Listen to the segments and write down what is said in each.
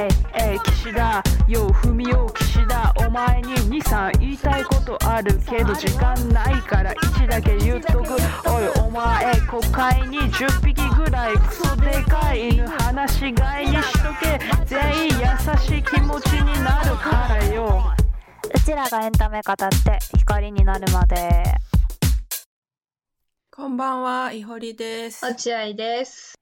えいえい岸田よう踏みよう岸田お前に23言いたいことあるけど時間ないから1だけ言っとく。おいお前国会に10匹ぐらいクソでかい犬放し飼いにしとけ。全員優しい気持ちになるからよ。うちらがエンタメ語って光になるまで。こんばんは、いほりです。落合です。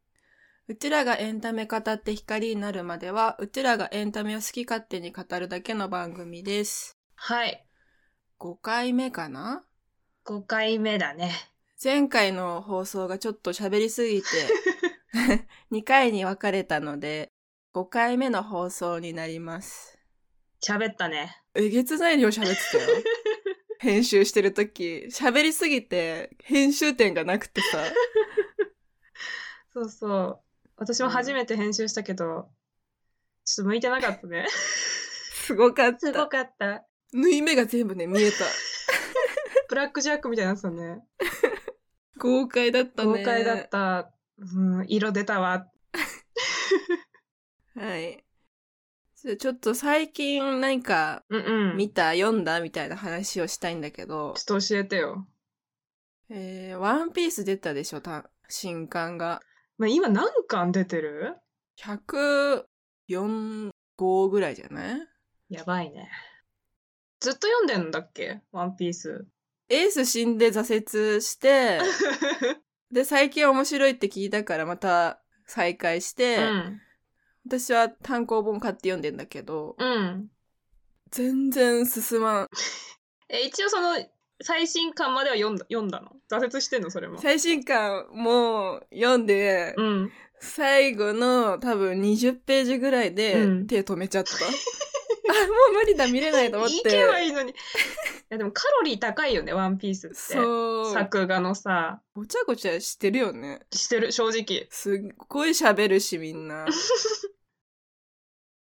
うちらがエンタメ語って光になるまでは、うちらがエンタメを好き勝手に語るだけの番組です。はい。5回目かな？5回目だね。前回の放送がちょっと喋りすぎて、2回に分かれたので、5回目の放送になります。喋ったね。えげつない量喋ってたよ。編集してるとき、喋りすぎて、編集点がなくてさ。そうそう。私も初めて編集したけど、ちょっと向いてなかったね。すごかっすごた。かった。縫い目が全部ね、見えた。ブラックジャックみたいになってたね。豪快だったね。豪快だった。うん、色出たわ。はい。ちょっと最近何かうんうん。見た、読んだみたいな話をしたいんだけど、ちょっと教えてよ。えー、ワンピース出たでしょ、た新刊が。まあ、今何巻出てる？104号ぐらいじゃない？やばいね。ずっと読んでんだっけ？ワンピース。エース死んで挫折して、で、最近面白いって聞いたからまた再開しうて、ん。私は単行本買って読んでんだけど、うん。全然進まん。え、一応その、最新巻までは読んだ、読んだの？挫折してんの？それも。最新刊も読んで、うん。最後の多分20ページぐらいでうん手止めちゃった。あ、もう無理だ、見れないと思って。行けばいいのに。いやでもカロリー高いよね、ワンピースって。そう。作画のさ、ごちゃごちゃしてるよね。してる、正直。すっごい喋るし、みんな。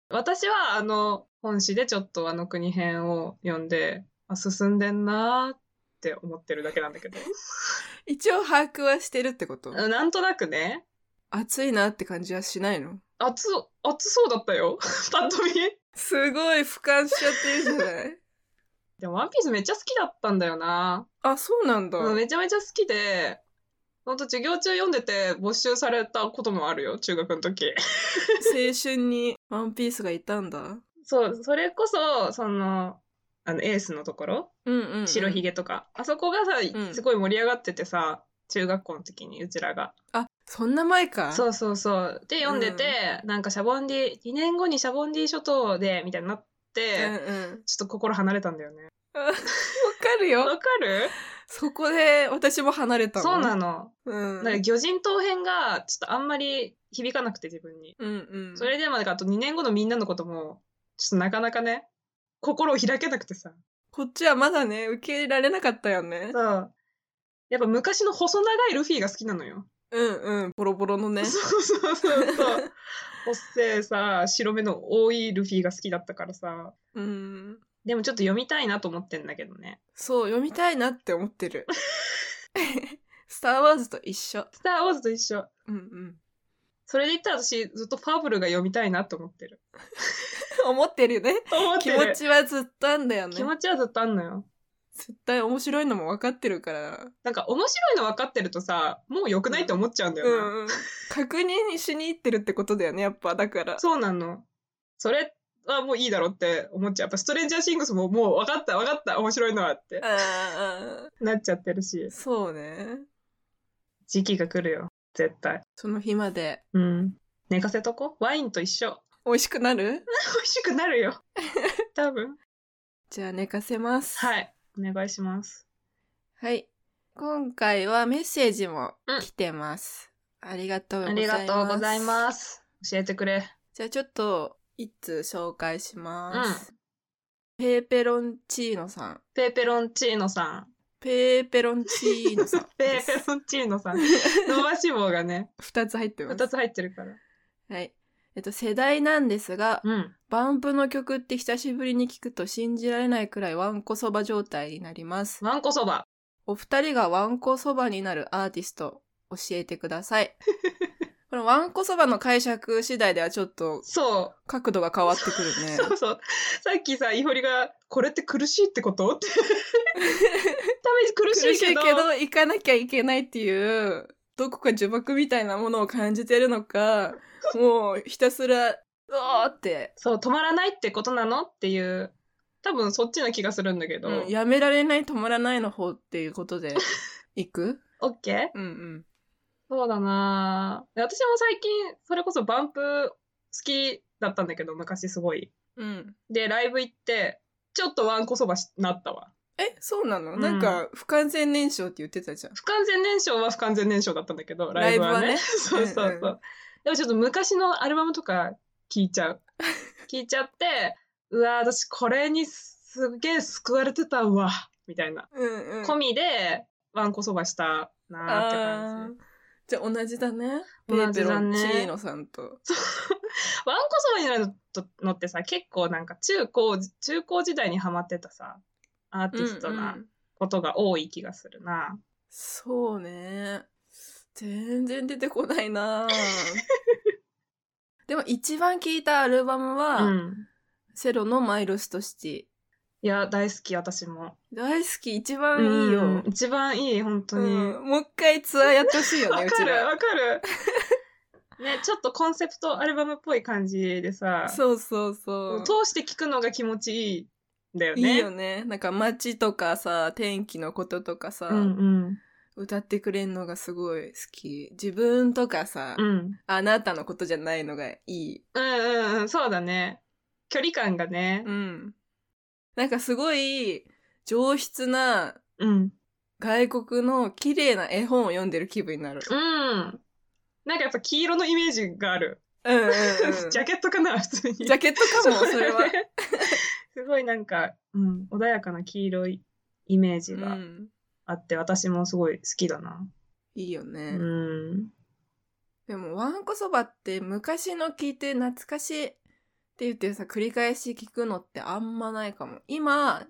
私はあの、本誌でちょっとあの国編を読んで、あ、進んでんなーって思ってるだけなんだけど。一応把握はしてるってこと？なんとなくね、暑いなって感じはしないの？熱、熱そうだったよ。パッと見。すごい俯瞰しちゃってるじゃない？でもワンピースめっちゃ好きだったんだよな。あ、そうなんだ。うんめちゃめちゃ好きで、ほんと授業中読んでて没収されたこともあるよ、中学の時。青春にワンピースがいたんだ。そう、それこそ、その、あの、エースのところ、うんうん、うん。白ひげとか、あそこがさ、んすごい盛り上がっててさ、中学校の時にうちらが。あ、そんな前か。そうそうそう。で、読んでて、なんかシャボンディ、2年後にシャボンディ諸島で、みたいになって、うんうん。ちょっと心離れたんだよね。あ わかるよ。わかる？そこで私も離れた。そうなの。うん。なんか魚人島編が、ちょっとあんまり響かなくて自分に。うんうん。それでもなんかあと2年後のみんなのことも、ちょっとなかなかね、心を開けなくてさ。こっちはまだね、受け入れられなかったよね。そう。やっぱ昔の細長いルフィが好きなのよ。うんうん。ボロボロのね。そうそうそうそう。おっせえさ、白目の多いルフィが好きだったからさ。うん。でもちょっと読みたいなと思ってんだけどね。そう、読みたいなって思ってる。スター・ウォーズと一緒。スター・ウォーズと一緒。うんうん。それで言ったら私ずっとファブルが読みたいなと思ってる。思ってるよね。気思ってる持ちはずっとあんだよね気。持ちはずっとあんのよ。絶対面白いのも分かってるから。なんか面白いの分かってるとさ、もう良くないって思っちゃうんだよな。うんうん。確認しに行ってるってことだよね、やっぱ。だから。そうなの。それはもういいだろうって思っちゃう。やっぱストレンジャーシングスももう分かった分かった面白いのはってなっちゃってるし。そうね。時期が来るよ。絶対。その日まで。うん。寝かせとこ？ワインと一緒。美味しくなる？美味しくなるよ。多分。じゃあ寝かせます。はい。お願いします。はい。今回はメッセージも来てます。ありがとうごあざいます。りがとうございます。教えてくれ。じゃあちょっと、一通紹介します。ペーペロンチーノさん。ペーペロンチーノさん。ペーペロンチーノさん ペ。ーペロンチーノさん。伸ばし棒がね、二つ入ってます。二つ入ってるから。はい。えっと、世代なんですが、うん。バンプの曲って久しぶりに聞くと信じられないくらいワンコそば状態になります。わんこそば。お二人がワンコそばになるアーティスト教えてください。ここのわんこそばの解釈次第ではちょっとそう。角度が変わってくるね。そうそう。さっきさ、いほりが、これって苦しいってこと？って。多分苦し苦しいけど。いけど、行かなきゃいけないっていう、どこか呪縛みたいなものを感じてるのか、もうひたすら、うおーって、そう、止まらないってことなの？っていう、多分そっちな気がするんだけど。うんやめられない止まらないの方っていうことで、行く？オッケーうんうん。そうだなぁ私も最近、それこそバンプ好きだったんだけど、昔すごい。うん。で、ライブ行って、ちょっとワンコそばしなったわ。え、そうなの、うんなんか、不完全燃焼って言ってたじゃん。不完全燃焼は不完全燃焼だったんだけど、ライブはね。はね そうそうそう。うんうんでもちょっと昔のアルバムとか聞いちゃう。聞いちゃって、うわ私これにすげえ救われてたわ、みたいな。うんうん。込みで、ワンコそばしたなーって感あーじゃあ同じだね。ペ同ーペロチーノさんと。じ。ワンコそばになるのってさ、結構なんか中高、中高時代にハマってたさ、アーティストうんうなんことが多い気がするな。そうね。全然出てこないな でも一番聴いたアルバムは、うん。セロのマイロストシティ。いや、大好き、私も。大好き、一番いいよ。うん一番いい、本当に。うんもう一回ツアーやってほしいよね、わかる。わかる。ね、ちょっとコンセプトアルバムっぽい感じでさ、そうそうそう。通して聞くのが気持ちいいんだよね。いいよね。なんか街とかさ、天気のこととかさ、うんうん。歌ってくれんのがすごい好き。自分とかさ、うん。あなたのことじゃないのがいい。うんうんうん、そうだね。距離感がねう。ん。なんかすごい上質なうん。外国の綺麗な絵本を読んでる気分になる。うん。なんかやっぱ黄色のイメージがある。うんうんうん。ジャケットかな、普通に。ジャケットかも、それは。すごいなんか、うん、穏やかな黄色いイメージがうん。あって、私もすごい好きだな。いいよね。うん。でも、わんこそばって昔の聞いて懐かしいって言ってさ、繰り返し聞くのってあんまないかも。今、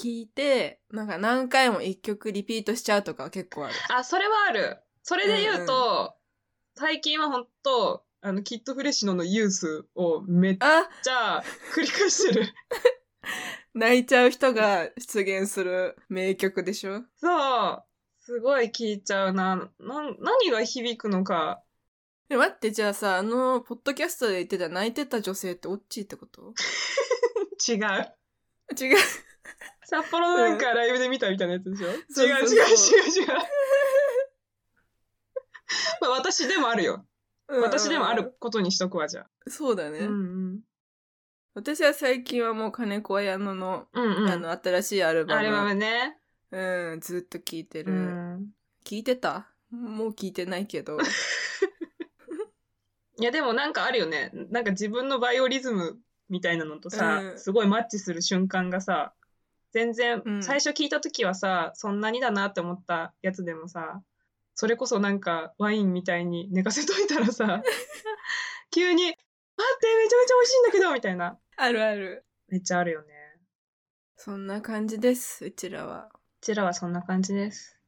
聞いて、なんか何回も一曲リピートしちゃうとかは結構ある。あ、それはある。それで言うと、最近はほんと、あの、キッドフレッシュノのユースをめっあ、ちゃ繰り返してる。泣いちゃう人が出現する名曲でしょ？そう。すごい聞いちゃうな。な、何が響くのか。え待って、じゃあさ、あの、ポッドキャストで言ってた泣いてた女性ってオッチーってこと？違う。違う。札幌のなんかライブで見たみたいなやつでしょ、そう違う違う違う違う。まあ私でもあるよ。私でもある。ことにしとくわ、じゃあ。そうだね。うんうん。私は最近はもう金子綾乃の、うんうん。あの、新しいアルバム。アルバムね。うん、ずっと聴いてうる。ん。聞いてた？もう聞いてないけど。いやでもなんかあるよね。なんか自分のバイオリズムみたいなのとさ、うんすごいマッチする瞬間がさ、全然、うん最初聞いた時はさ、そんなにだなって思ったやつでもさ、それこそなんかワインみたいに寝かせといたらさ、急に、待って、めちゃめちゃ美味しいんだけどみたいな。あるある。めっちゃあるよね。そんな感じです、うちらは。うちらはそんな感じです。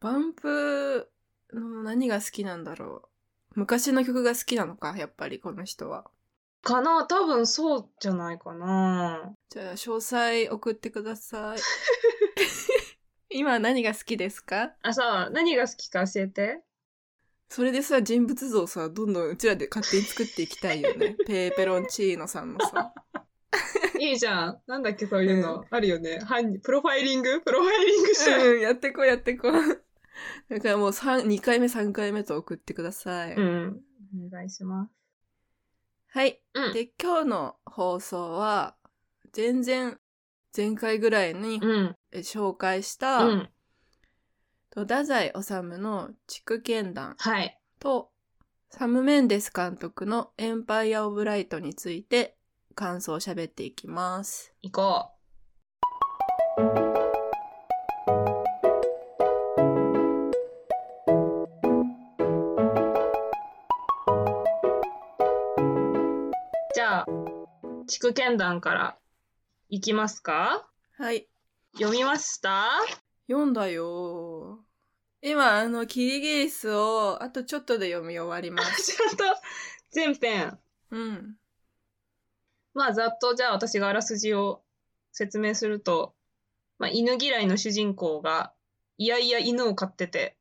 バンプの何が好きなんだろう。昔の曲が好きなのか、やっぱりこの人は。かな多分そうじゃないかなじゃあ、詳細送ってください。今何が好きですか？あ、さ、何が好きか教えて。それでさ、人物像さ、どんどんうちらで勝手に作っていきたいよね。ペーペロンチーノさんのさ。いいじゃん。なんだっけ、そういうの。あるよね。犯人、プロファイリング？プロファイリングしちゃう。うん、やってこうやってこう。だからもう3、2回目3回目と送ってください。うん。お願いします。はい。うん。で、今日の放送は、全然前回ぐらいにうん。え紹介した、うん。と太宰治の筑剣団はい。とサム・メンデス監督のエンパイア・オブ・ライトについて感想を喋っていきます。行こう。筑剣団から行きますか？はい。読みました？読んだよ今、あの、キリギリスを、あとちょっとで読み終わります。ちゃんと全編。うん。まあざっとじゃあ私があらすじを説明すると、まあ犬嫌いの主人公がいやいや犬を飼ってて、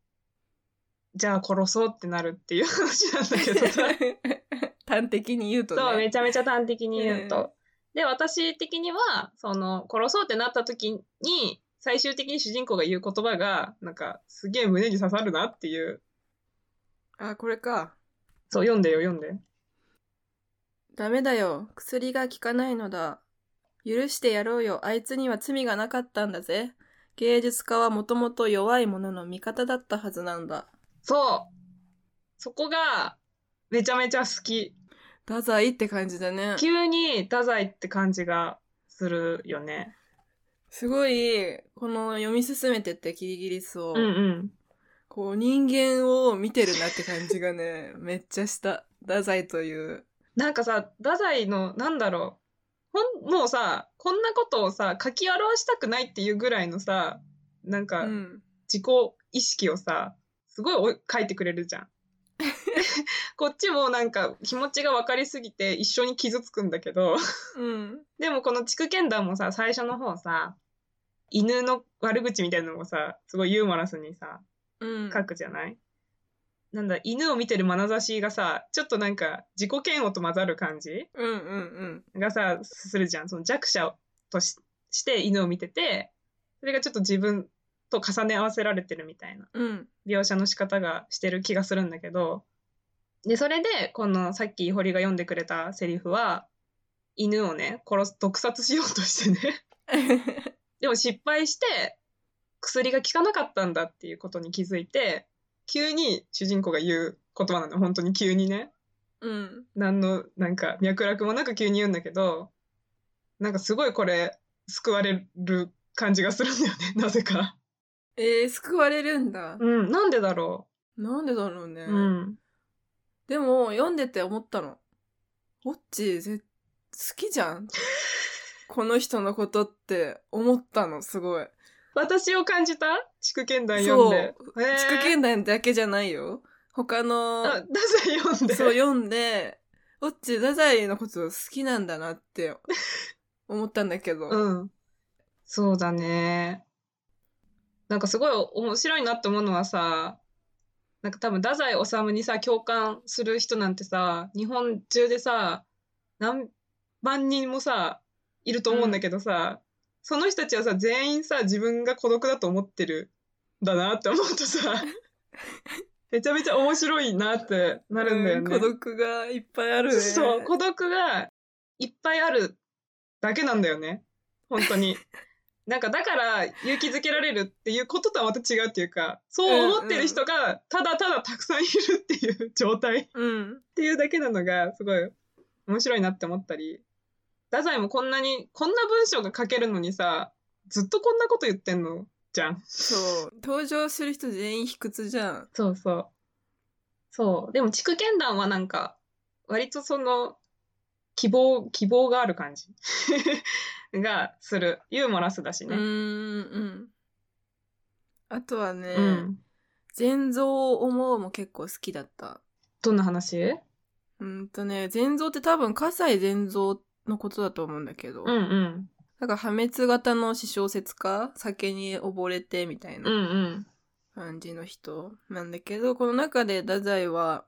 じゃあ殺そうってなるっていう話なんだけどさ。端的に言うとね。そう、めちゃめちゃ端的に言ううんと。で、私的には、その、殺そうってなった時に、最終的に主人公が言う言葉が、なんか、すげえ胸に刺さるなっていう。あ、これか。そう、読んでよ、読んで。ダメだよ。薬が効かないのだ。許してやろうよ。あいつには罪がなかったんだぜ。芸術家はもともと弱い者の味方だったはずなんだ。そうそこが、めちゃめちゃ好き。太宰って感じだね。急に、太宰って感じがするよね。すごい、この読み進めてってキリギリスを、うんうん。こう人間を見てるなって感じがね、めっちゃした。太宰という。なんかさ、太宰の、なんだろう。ほん、もうさ、こんなことをさ、書き表したくないっていうぐらいのさ、なんうか、ん。自己意識をさ、すごいお書いてくれるじゃん。こっちもなんか気持ちが分かりすぎて一緒に傷つくんだけど、うん。でもこの地区剣団もさ、最初の方さ、犬の悪口みたいなのもさ、すごいユーモラスにさ、うん。書くじゃない、なんだ、犬を見てる眼差しがさ、ちょっとなんか自己嫌悪と混ざる感じうんうんうん。がさ、するじゃん。その弱者としして犬を見てて、それがちょっと自分と重ね合わせられてるみたいなうん。描写の仕方がしてる気がするんだけど、で、それで、このさっき堀が読んでくれたセリフは、犬をね、殺す、毒殺しようとしてね。でも失敗して、薬が効かなかったんだっていうことに気づいて、急に主人公が言う言葉なの。本当に急にね。うん。何の、なんか、脈絡もなく急に言うんだけど、なんかすごいこれ、救われる感じがするんだよね。なぜか。えー、救われるんだ。うん、なんでだろなんでだろうね。う。うん。でも、読んでて思ったの。オッチ、ぜ、好きじゃん？この人のことって思ったの、すごい。私を感じた？地区剣団読んで。そう。地区剣団だけじゃないよ。他の、あ、太宰読んで。そう読んで、オッチ、太宰のこと好きなんだなって思ったんだけど。うん。そうだね。なんかすごい面白いなって思うのはさ、なんか多分太宰治にさ、共感する人なんてさ、日本中でさ、何万人もさ、いると思うんだけどさ、その人たちはさ、全員さ、自分が孤独だと思ってるんだなって思うとさ、めちゃめちゃ面白いなってなるんだよね。う孤独がいっぱいあるね。そう、孤独がいっぱいあるだけなんだよね。本当に。なんかだから勇気づけられるっていうこととはまた違うっていうか、そう思ってる人がただただたくさんいるっていう状態っ うん。ていうだけなのがすごい面白いなって思ったり、太宰もこんなに、こんな文章が書けるのにさ、ずっとこんなこと言ってんのじゃん。そう。登場する人全員卑屈じゃん。そうそう。そう。でも、地区剣団はなんか、割とその、希望、希望がある感じ がする。ユーモラスだしね。うーん、うん。あとはね、うん。全蔵を思うも結構好きだった。どんな話？うーんとね、全蔵って多分、葛西全蔵のことだと思うんだけど、うんうん。なんか破滅型の私小説家？酒に溺れてみたいうんう。なん感じの人なんだけど、この中で太宰は、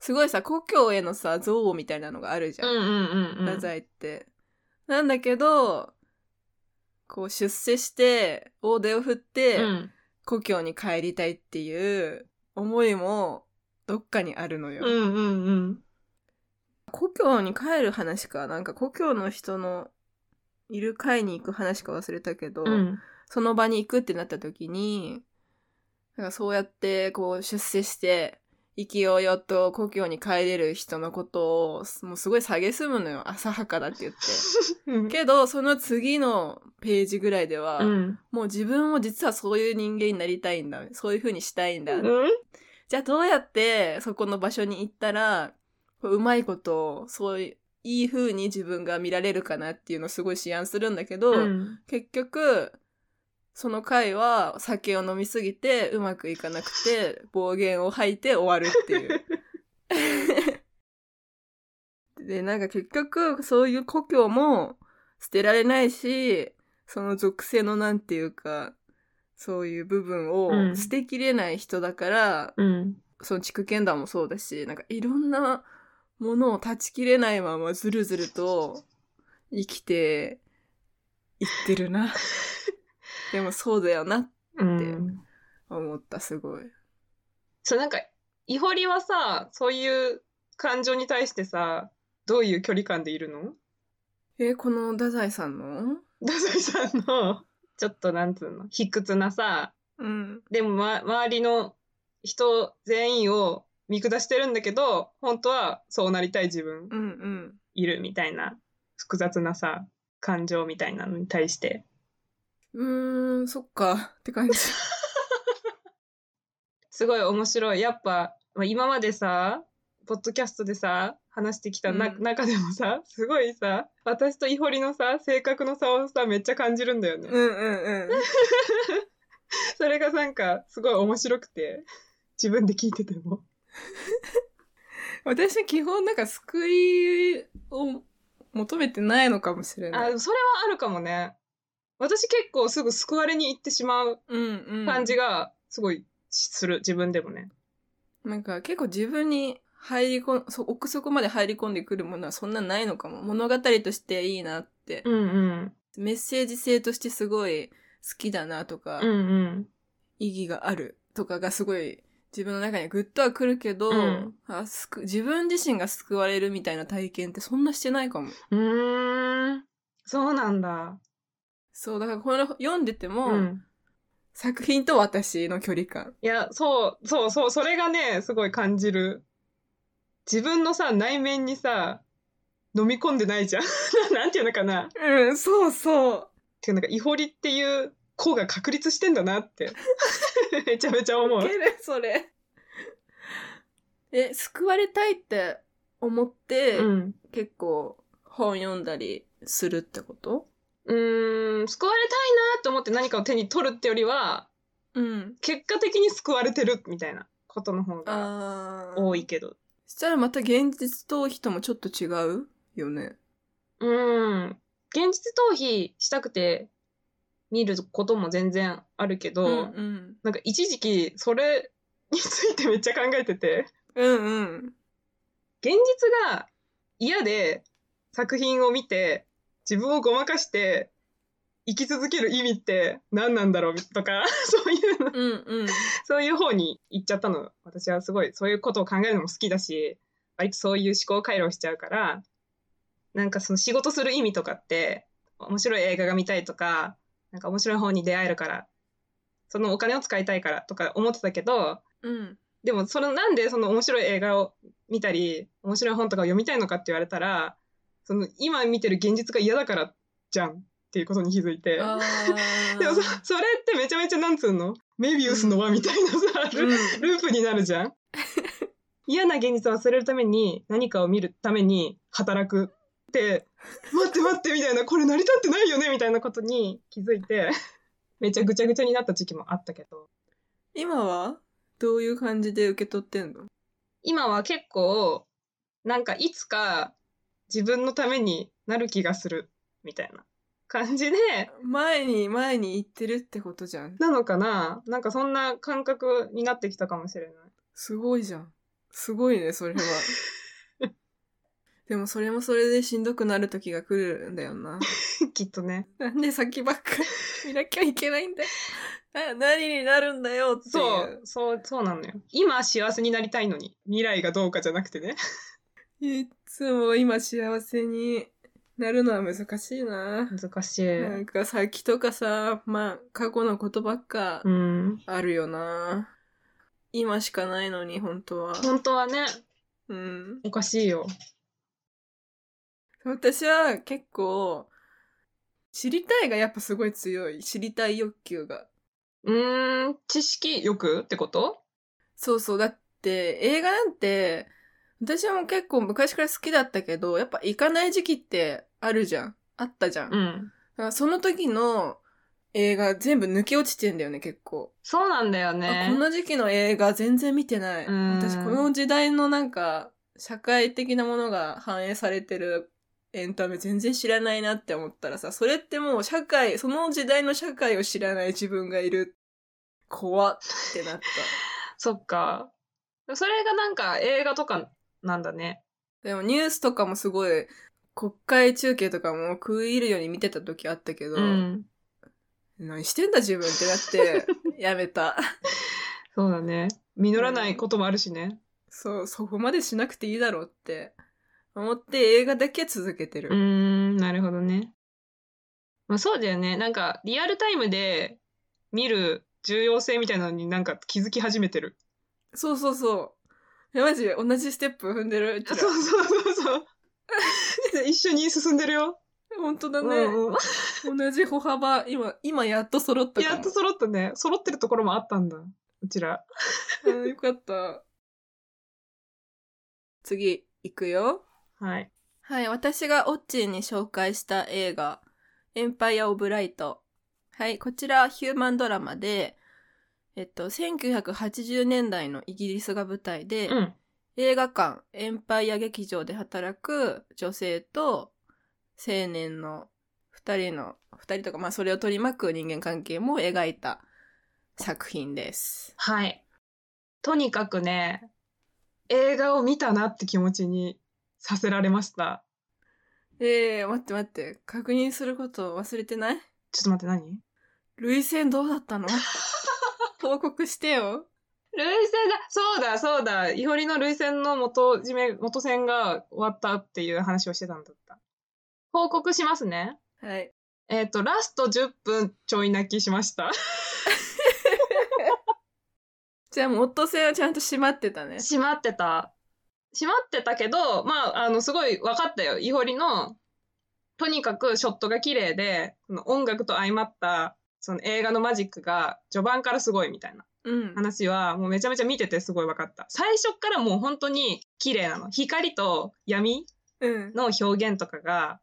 すごいさ、故郷へのさ、憎悪みたいなのがあるじゃん。うんうんうんうん。太宰って。なんだけど、こう出世して、大手を振って、うん。故郷に帰りたいっていう思いもどっかにあるのよ。うんうんうん。故郷に帰る話か、なんか故郷の人のいる会に行く話か忘れたけど、うん。その場に行くってなった時に、なんかそうやってこう出世して、生きようよと故郷に帰れる人のことをもうすごい蔑むのよ。浅はかだって言って。うん。けど、その次のページぐらいでは、うん。もう自分も実はそういう人間になりたいんだ。そういう風にしたいんだ。うんじゃあどうやってそこの場所に行ったら、こううまいことを、そういう、いい風に自分が見られるかなっていうのをすごい思案するんだけど、うん。結局、その回は酒を飲みすぎてうまくいかなくて暴言を吐いて終わるっていう。で、なんか結局そういう故郷も捨てられないし、その属性のなんていうか、そういう部分うんを捨てきれない人だから、うん。その地区剣団もそうだし、なんかいろんなものを断ち切れないままずるずると生きていってるな。でもそうだよなってうん。思った、すごい。そう、なんか、イホリはさ、そういう感情に対してさ、どういう距離感でいるの？え、この太宰さんの？太宰さんの、ちょっとなんつうの、卑屈なさ、うん。でも、ま、周りの人全員を見下してるんだけど、本当はそうなりたい自分うんうん。いるみたいな、複雑なさ、感情みたいなのに対して。うーん、そっか。って感じ。すごい面白い。やっぱ、まあ今までさ、ポッドキャストでさ、話してきたな、うん中でもさ、すごいさ、私とイホリのさ、性格の差をさ、めっちゃ感じるんだよね。うんうんうん。それがなんか、すごい面白くて、自分で聞いてても。私基本なんか救いを求めてないのかもしれない。あ、それはあるかもね。私結構すぐ救われに行ってしまう。感じが、すごいする、自分でもね。なんか結構自分に入り込ん、そう奥底まで入り込んでくるものはそんなないのかも。物語としていいなって。うんうん。メッセージ性としてすごい好きだなとか、うんうん。意義があるとかがすごい自分の中にグッとはくるけど、うんあすく自分自身が救われるみたいな体験ってそんなしてないかも。うーん。そうなんだ。そう、だからこれ読んでても、うん。作品と私の距離感。いや、そう、そう、そう、それがね、すごい感じる。自分のさ、内面にさ、飲み込んでないじゃん。なんていうのかな。っうん、そうそう。ていうなんか、イホリっていう子が確立してんだなって。めちゃめちゃ思うい。けるそれ。え、救われたいって思って、うん。結構本読んだりするってこと？うーん、救われたいなって思って何かを手に取るってよりは、うん。結果的に救われてるみたいなことの方が。多いけど。そしたらまた現実逃避ともちょっと違うよね。うーん。現実逃避したくて見ることも全然あるけど、うんなんか一時期それについてめっちゃ考えてて、うん。うんうん。現実が嫌で作品を見て自分をごまかして生き続ける意味って何なんだろうとか、そういうの、うんうん。そういう方に行っちゃったの。私はすごいそういうことを考えるのも好きだし、割とそういう思考回路をしちゃうから、なんかその仕事する意味とかって、面白い映画が見たいとか、なんか面白い本に出会えるから、そのお金を使いたいからとか思ってたけど、うん。でもそのなんでその面白い映画を見たり面白い本とかを読みたいのかって言われたらその今見てる現実が嫌だからじゃんっていうことに気づいて。でもそそれってめちゃめちゃなんつうの？メビウスの輪みたいなさ、ルうん。ループになるじゃん。嫌な現実を忘れるために何かを見るために働くって待って待ってみたいなこれ成り立ってないよねみたいなことに気づいて めっちゃぐちゃぐちゃになった時期もあったけど。今はどういう感じで受け取ってんの？今は結構なんかいつか自分のためになる気がするみたいな感じで前に前に行ってるってことじゃん。なのかな？なんかそんな感覚になってきたかもしれない。すごいじゃん。すごいね、それは。でもそれもそれでしんどくなる時が来るんだよな。きっとね。なんで先ばっかり 見なきゃいけないんだよ。な何になるんだよっていう。そう、そう、そうなのよ。今幸せになりたいのに、未来がどうかじゃなくてね。いつも今幸せになるのは難しいな。難しい。なんか先とかさ、まあ過去のことばっかうん。あるよな。今しかないのに本当は。本当はね、うん。おかしいよ。私は結構、知りたいがやっぱすごい強い。知りたい欲求が。うーん、知識欲ってこと？そうそう。だって映画なんて、私はもう結構昔から好きだったけど、やっぱ行かない時期ってあるじゃん。あったじゃん。だかん。らその時の映画全部抜け落ちてんだよね、結構。そうなんだよあね。この時期の映画全然見てない。うん私、この時代のなんか、社会的なものが反映されてるエンタメ全然知らないなって思ったらさ、それってもう社会、その時代の社会を知らない自分がいる。怖ってなった。そっか。それがなんか映画とかなんだね。でもニュースとかもすごい、国会中継とかも食い入るように見てた時あったけど、うん。何してんだ自分ってなって、やめた。そうだね。実らないこともあるしね。そう、そこまでしなくていいだろうって思って映画だけ続けてる。うーん、なるほどね。まあそうだよね。なんかリアルタイムで見る重要性みたいなのになんか気づき始めてる。そうそうそう。え、マジ？同じステップ踏んでる？そうそうそうそう。一緒に進んでるよ。本当だね、うんうん同じ歩幅、今、今やっと揃った。やっと揃ったね。揃ってるところもあったんだ。うちら。うんよかった。次、行くよ。はい。はい、私がオッチーに紹介した映画、エンパイア・オブ・ライト。はい、こちらはヒューマンドラマで、えっと、1980年代のイギリスが舞台で、うん。映画館、エンパイア劇場で働く女性と青年の二人の、二人とか、まあそれを取り巻く人間関係も描いた作品です。はい。とにかくね、映画を見たなって気持ちにさせられました。えー、待って待って、確認すること忘れてない？ちょっと待って何？涙腺どうだったの？報告してよ。涙腺だそうだそうだいほりの涙腺の元締め、元線が終わったっていう話をしてたんだった。報告しますね。はい。えっ、と、ラスト10分ちょい泣きしました。じゃあ、元線はちゃんと閉まってたね。閉まってた。閉まってたけど、まあ、あの、すごい分かったよ。いほりの、とにかくショットが綺麗で、その音楽と相まった、その映画のマジックが序盤からすごいみたいなうん。話は、もうめちゃめちゃ見ててすごい分かった。最初っからもう本当に綺麗なの。光と闇うん。の表現とかが、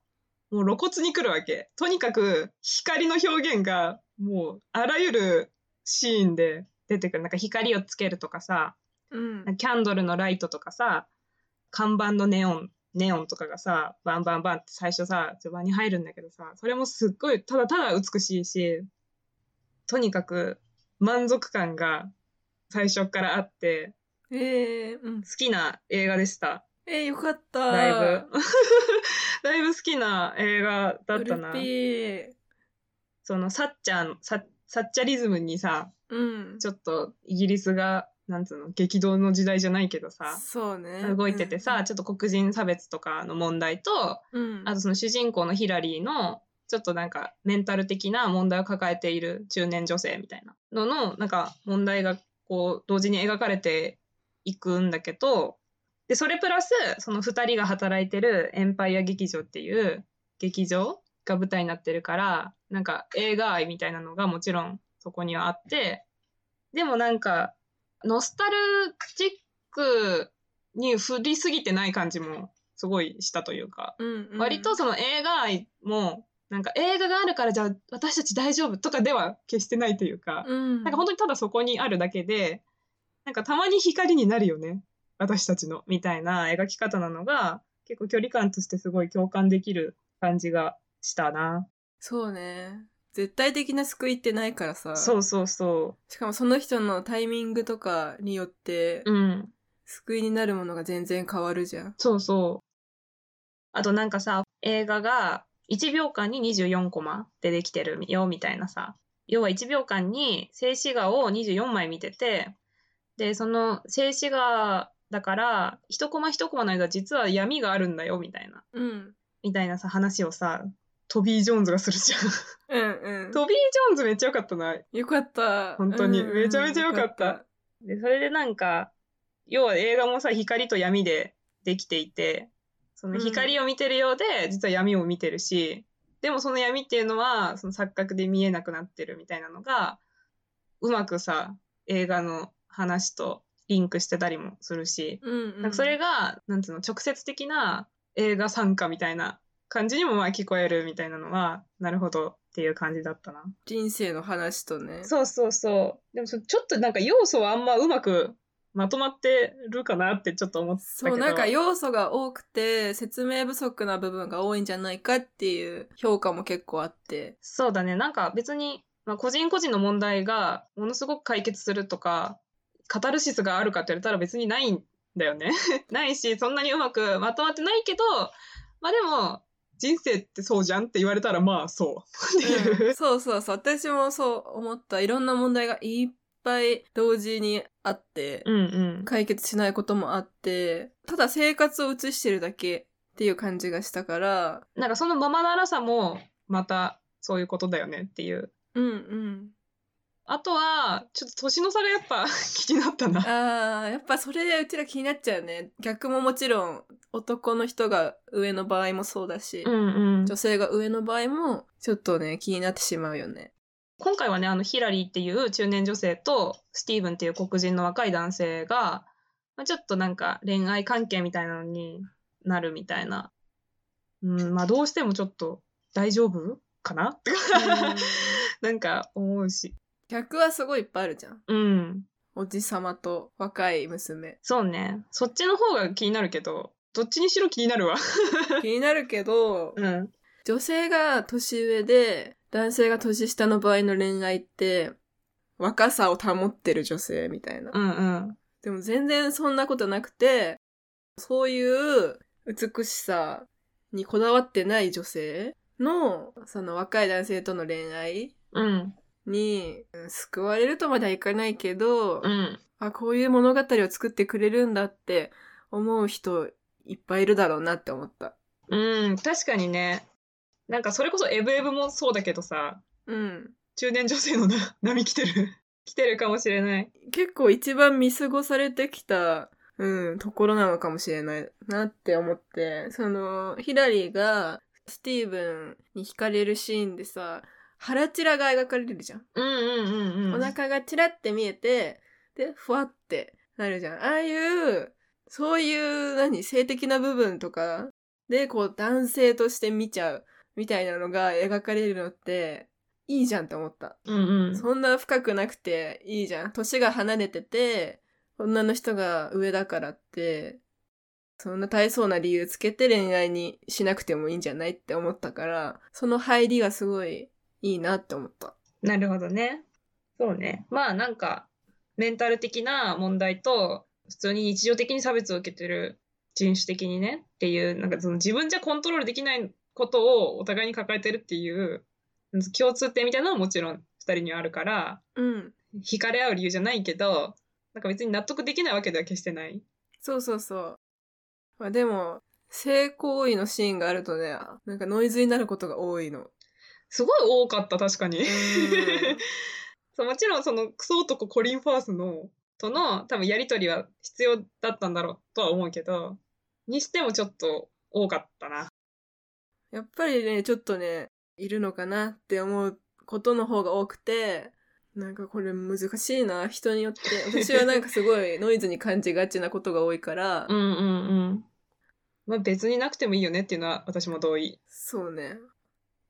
もう露骨に来るわけ。とにかく光の表現が、もうあらゆるシーンで出てくる。なんか光をつけるとかさ、うん。キャンドルのライトとかさ、看板のネオン、ネオンとかがさ、バンバンバンって最初さ、序盤に入るんだけどさ、それもすっごい、ただただ美しいし、とにかく満足感が最初からあって、えー、うん好。きな映画でした。えー、よかった。だいぶ。だいぶ好きな映画だったな。その、サッチャー、ササッチャリズムにさ、うん。ちょっとイギリスが、なんつうの、激動の時代じゃないけどさ、そうね。動いててさ、ちょっと黒人差別とかの問題と、うん。あとその主人公のヒラリーの、ちょっとなんかメンタル的な問題を抱えている中年女性みたいなのの、なんか問題がこう同時に描かれていくんだけど、で、それプラス、その二人が働いてるエンパイア劇場っていう劇場が舞台になってるから、なんか映画愛みたいなのがもちろんそこにはあって、でもなんか、ノスタルジックに振りすぎてない感じもすごいしたというか、うんうん、割とその映画愛も、なんか映画があるからじゃあ私たち大丈夫とかでは決してないというか、うん、なんか本当にただそこにあるだけで、なんかたまに光になるよね。私たちの、みたいな描き方なのが、結構距離感としてすごい共感できる感じがしたな。そうね。絶対的な救いってないからさ。そうそうそしかもその人のタイミングとかによってう。、うん。救いになるものが全然変わるじゃん。そうそう。あとなんかさ、映画が1秒間に24コマでできてるよ、みたいなさ。要は1秒間に静止画を24枚見てて、で、その静止画だから、一コマ一コマの間実は闇があるんだよ、みたいな。うん。みたいなさ、話をさ、トビー・ジョーンズがするじゃん。うんうん。トビー・ジョーンズめっちゃよかったな。よかった。本当にうんうんめちゃめちゃよかったで、それでなんか、要は映画もさ、光と闇でできていて、その光を見てるようで、実は闇を見てるし、でもその闇っていうのは、その錯覚で見えなくなってるみたいなのが、うまくさ、映画の話とリンクしてたりもするし、うんうん。なんかそれが、なんつうの、直接的な映画参加みたいな感じにもまあ聞こえるみたいなのは、なるほどっていう感じだったな。人生の話とね。そうそうそう。でもそちょっとなんか要素はあんまうまくまとまってるかなってちょっと思ったけど。そう、なんか要素が多くて、説明不足な部分が多いんじゃないかっていう評価も結構あって。そうだね。なんか別に、まあ、個人個人の問題がものすごく解決するとか、カタルシスがあるかって言われたら別にないんだよね。ないし、そんなにうまくまとまってないけど、まあでも、人生ってそうじゃんって言われたらまあそう。っていう。うんそうそうそう。私もそう思った。いろんな問題がいっぱい同時にあって、うんうん。解決しないこともあって、ただ生活を映してるだけっていう感じがしたから、なんかそのままならさも、またそういうことだよねっていう。うんうん。あとは、ちょっと年の差がやっぱ 気になったな。あー、やっぱそれでうちら気になっちゃうね。逆ももちろん男の人が上の場合もそうだし、んうん女性が上の場合もちょっとね、気になってしまうよね。今回はね、あの、ヒラリーっていう中年女性と、スティーブンっていう黒人の若い男性が、まあ、ちょっとなんか恋愛関係みたいなのになるみたいな。うん、まあどうしてもちょっと大丈夫かな？って なんか思うし。逆はすごいいっぱいあるじゃん。うん。おじさまと若い娘。そうね。そっちの方が気になるけど、どっちにしろ気になるわ。気になるけど、うん。女性が年上で、男性が年下の場合の恋愛って、若さを保ってる女性みたいな。うんうん。でも全然そんなことなくて、そういう美しさにこだわってない女性の、その若い男性との恋愛うん。にうん救われるとまではいかないけど、うん。あ、こういう物語を作ってくれるんだって思う人いっぱいいるだろうなって思った。うん。確かにね。なんかそれこそエブエブもそうだけどさ、うん。中年女性のな 波来てる。来てるかもしれない。結構一番見過ごされてきた、うん、ところなのかもしれないなって思って、その、ヒラリーがスティーブンに惹かれるシーンでさ、腹チラが描かれるじゃん。うんうんうんうん。お腹がチラって見えて、で、ふわってなるじゃん。ああいう、そういう、何、性的な部分とかで、こう、男性として見ちゃうみたいなのが描かれるのって、いいじゃんって思った。うんうん。そんな深くなくていいじゃん。年が離れてて、女の人が上だからって、そんな大層な理由つけて恋愛にしなくてもいいんじゃないって思ったから、その入りがすごいいいなって思った。なるほどね。そうね。まあなんか、メンタル的な問題と、普通に日常的に差別を受けてる人種的にねっていう、なんかその自分じゃコントロールできないことをお互いに抱えてるっていう共通点みたいなのはもちろん二人にはあるから、うん。惹かれ合う理由じゃないけど、なんか別に納得できないわけでは決してない。そうそうそう。まあでも、性行為のシーンがあるとね、なんかノイズになることが多いの。すごい多かった、確かに。ん そうもちろんそのクソ男コリン・ファースのとの多分やりとりは必要だったんだろうとは思うけど、にしてもちょっと多かったな。やっぱりね、ちょっとね、いるのかなって思うことの方が多くて、なんかこれ難しいな、人によって。私はなんかすごいノイズに感じがちなことが多いから、うんうんうん。まあ別になくてもいいよねっていうのは私も同意。そうね。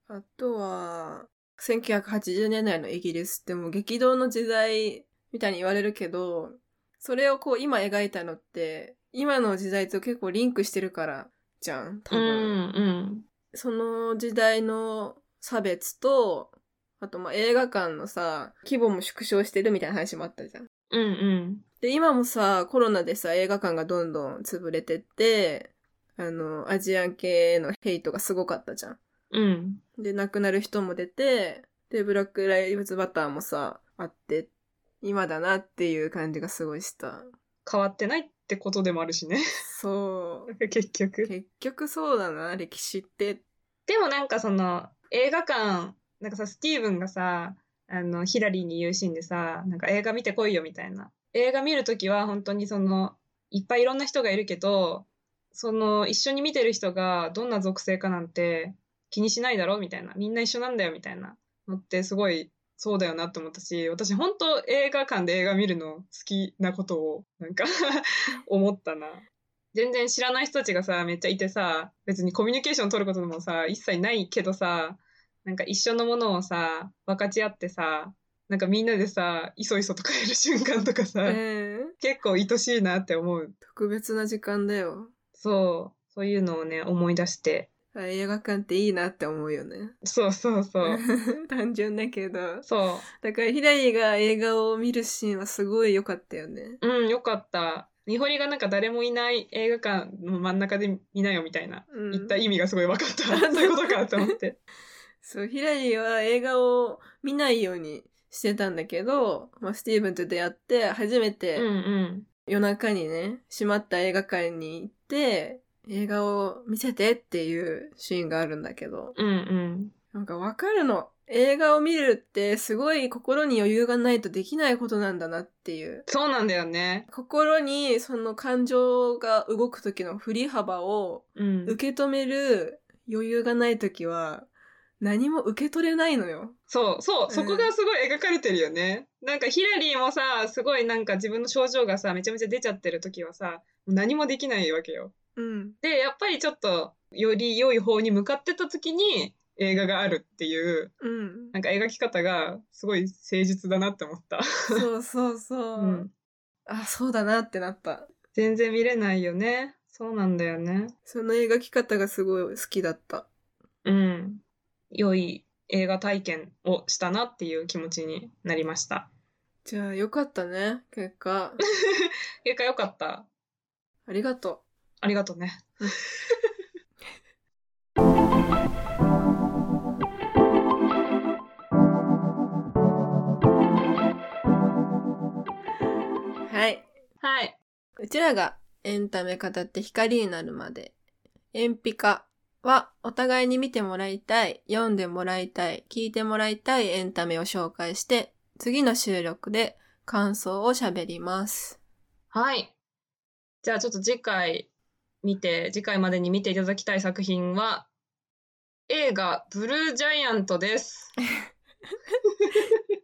あとは、1980年代のイギリスってもう激動の時代みたいに言われるけど、それをこう今描いたのって、今の時代と結構リンクしてるからじゃん、多分。うんその時代の差別と、あとまあ映画館のさ、規模も縮小してるみたいな話もあったじゃん。うん。うんうん。で、今もさ、コロナでさ、映画館がどんどん潰れてって、あの、アジアン系のヘイトがすごかったじゃん。うん。で、亡くなる人も出て、で、ブラックライブズバターもさ、あって、今だなっていう感じがすごいした。変わってないってことでもあるしね。そう。結局。結局そうだな、歴史って。でもなんかその映画館、なんかさ、スティーブンがさ、あの、ヒラリーに言うシーンでさ、なんか映画見てこいよみたいな。映画見るときは本当にその、いっぱいいろんな人がいるけど、その、一緒に見てる人がどんな属性かなんて気にしないだろみたいな。みんな一緒なんだよみたいなのってすごいそうだよなって思ったし、私本当映画館で映画見るの好きなことをなんか 思ったな。全然知らない人たちがさ、めっちゃいてさ、別にコミュニケーション取ることもさ、一切ないけどさ、なんか一緒のものをさ、分かち合ってさ、なんかみんなでさ、いそいそと帰る瞬間とかさ、えー、結構愛しいなって思う。特別な時間だよ。そう。そういうのをね、思い出して。あ映画館っていいなって思うよね。そうそうそう。単純だけど。そだからヒラリーが映画を見るシーンはすごい良かったよね。う。うん、よかった。ニホリがなんか誰もいない映画館の真ん中で見なよみたいな、うん言った意味がすごい分かった。そういうことかと思って。そう、ヒラリーは映画を見ないようにしてたんだけど、まあ、スティーブンと出会って、初めうんてうん。夜中にね、閉まった映画館に行って、映画を見せてっていうシーンがあるんだけど、うんうん。なんかわかるの。映画を見るってすごい心に余裕がないとできないことなんだなっていう。そうなんだよね。心にその感情が動く時の振り幅をうん。受け止める余裕がない時は何も受け取れないのよ。そう、そう、んそこがすごい描かれてるよね。なんかヒラリーもさ、すごいなんか自分の症状がさ、めちゃめちゃ出ちゃってる時はさ、何もできないわけよ。うん。で、やっぱりちょっと、より良い方に向かってた時に映画があるっていう、うん。なんか描き方がすごい誠実だなって思った。そうそうそう。うん。あ、そうだなってなった。全然見れないよね。そうなんだよね。その描き方がすごい好きだった。うん。良い映画体験をしたなっていう気持ちになりました。じゃあよかったね、結果。結果良かった。ありがとありがとうね。う。はい。はい。うちらがエンタメ語って光になるまで、エンピカはお互いに見てもらいたい、読んでもらいたい、聞いてもらいたいエンタメを紹介して、次の収録で感想を喋ります。はい。じゃあちょっと次回見て、次回までに見ていただきたい作品は、映画、ブルージャイアントです。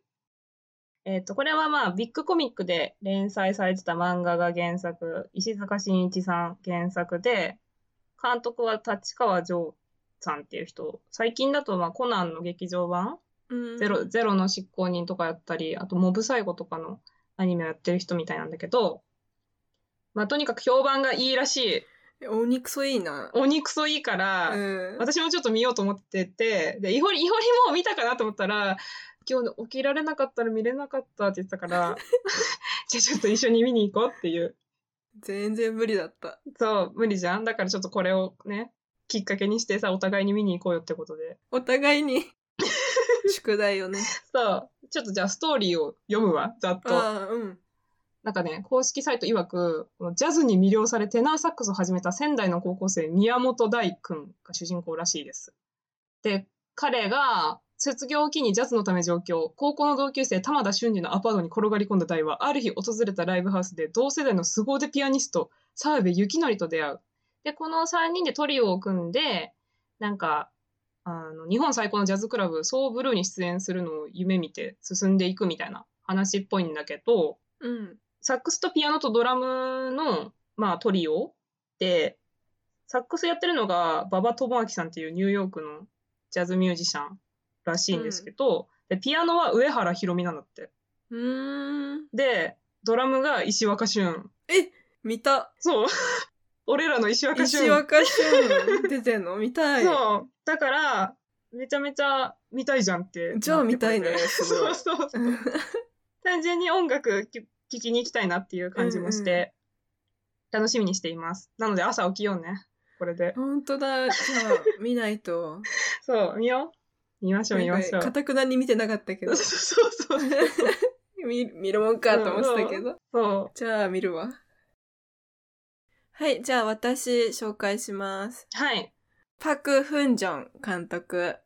えっと、これはまあ、ビッグコミックで連載されてた漫画が原作、石塚真一さん原作で、監督は立川城さんっていう人、最近だとまあ、コナンの劇場版？うんゼロ、ゼロの執行人とかやったり、あとモブサイゴとかのアニメをやってる人みたいなんだけど、まあとにかく評判がいいらしい。お肉そいいな。鬼クソいいから、うん。私もちょっと見ようと思ってて、で、イホリ、イホリも見たかなと思ったら、今日起きられなかったら見れなかったって言ってたから、じゃあちょっと一緒に見に行こうっていう。全然無理だった。そう、無理じゃんだからちょっとこれをね、きっかけにしてさ、お互いに見に行こうよってことで。お互いに 宿題をね。そう、ちょっとじゃあストーリーを読むわ、ざっと。ああ、うん。なんかね、公式サイト曰く、ジャズに魅了されテナーサックスを始めた仙台の高校生、宮本大君が主人公らしいです。で、彼が卒業を機にジャズのため上京、高校の同級生、玉田俊二のアパートに転がり込んだ大は、ある日訪れたライブハウスで同世代の凄腕ピアニスト、澤部幸則と出会う。で、この3人でトリオを組んで、なんか、あの、日本最高のジャズクラブ、ソーブルーに出演するのを夢見て進んでいくみたいな話っぽいんだけど、うん。サックスとピアノとドラムの、まあ、トリオで、サックスやってるのが馬場智明さんっていうニューヨークのジャズミュージシャンらしいんですけど、でピアノは上原ひろみなんだって。うーん。で、ドラムが石若俊。え見た。そう。俺らの石若俊。石若俊出てんの？見たい。そう。だから、めちゃめちゃ見たいじゃんって。じゃあ見たいね そうそうそう。単純に音楽聴きに行きたいなっていう感じもして、楽しみにしています。なので朝起きようね。これで。本当だ。じゃあ、見ないと。そう、見よう。見ましょう、見ましょう。かたくなに見てなかったけど そう。そうそう。見見るもんかと思ってたけど。そう。じゃあ、見るわ。はい、じゃあ私紹介します。はい。パク・フンジョン監督。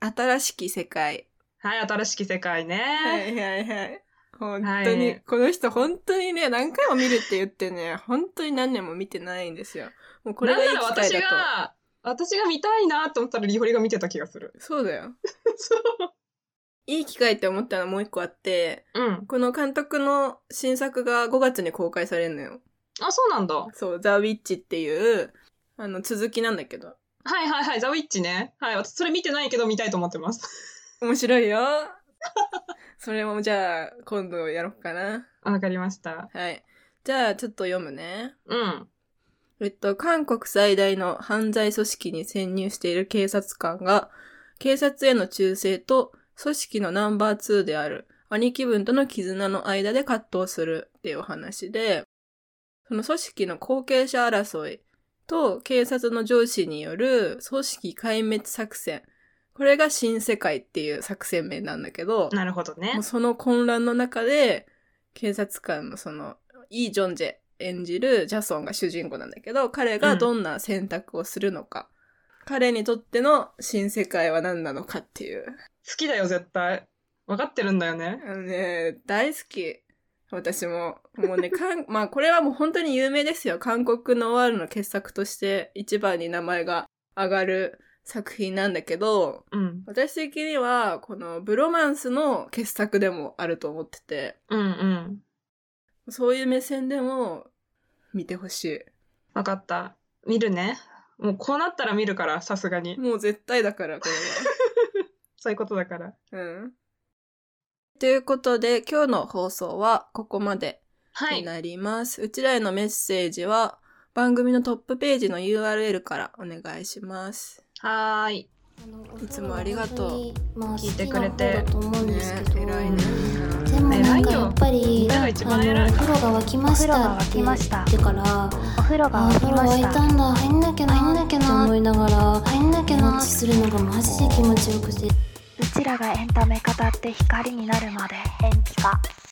新しき世界。はい、新しき世界ね。はいはいはい。本当に、はいこの人本当にね、何回も見るって言ってね、本当に何年も見てないんですよ。もうこれがいい機会だと。が、私が見たいなと思ったらリホリが見てた気がする。そうだよ。そう。いい機会って思ったのもう一個あって、うん。この監督の新作が5月に公開されるのよ。あ、そうなんだ。はそう、ザ・ウィッチっていう、あの、続きなんだけど。いはいはい、ザ・ウィッチね。はい、私それ見てないけど見たいと思ってます。面白いよ。それもじゃあ、今度やろうかな。わかりました。はい。じゃあ、ちょっと読むね。うん。えっと、韓国最大の犯罪組織に潜入している警察官が、警察への忠誠と組織のナンバー2である兄貴分との絆の間で葛藤するっていうお話で、その組織の後継者争いと警察の上司による組織壊滅作戦。これが新世界っていう作戦名なんだけど、なるほどねもう。その混乱の中で、警察官のその、イ・ジョンジェ演じるジャソンが主人公なんだけど、彼がどんな選択をするのか、彼にとっての新世界は何なのかっていう。好きだよ、絶対。わかってるんだよね。あのね、大好き。私も。もうね、かん、まあこれはもう本当に有名ですよ。韓国ノワールの傑作として一番に名前が上がる作品なんだけど、うん。私的にはこのブロマンスの傑作でもあると思ってて、うんうん。そういう目線でも見てほしわかった。見るね。もうこうなったら見るから、さすがにい。。もう絶対だから、こ そういうことだから。れは。うん。ということで、今日の放送はここまではい。になります。うちらへのメッセージは番組のトップページの URL からお願いします。はーい。いつもありがとう。聞いてくれて。だと思うんですけど、ね偉いね。でもなんかやっぱりあ一番偉いのお風呂が沸きましたってお風呂が沸きました。言ってからお風呂があお沸きまし風呂沸いたたんだ入んなきゃな入んなきゃな思いながら入んなきゃなってするのがマジで気持ちよくて。うちらがエンタメ語って光になるまで延期か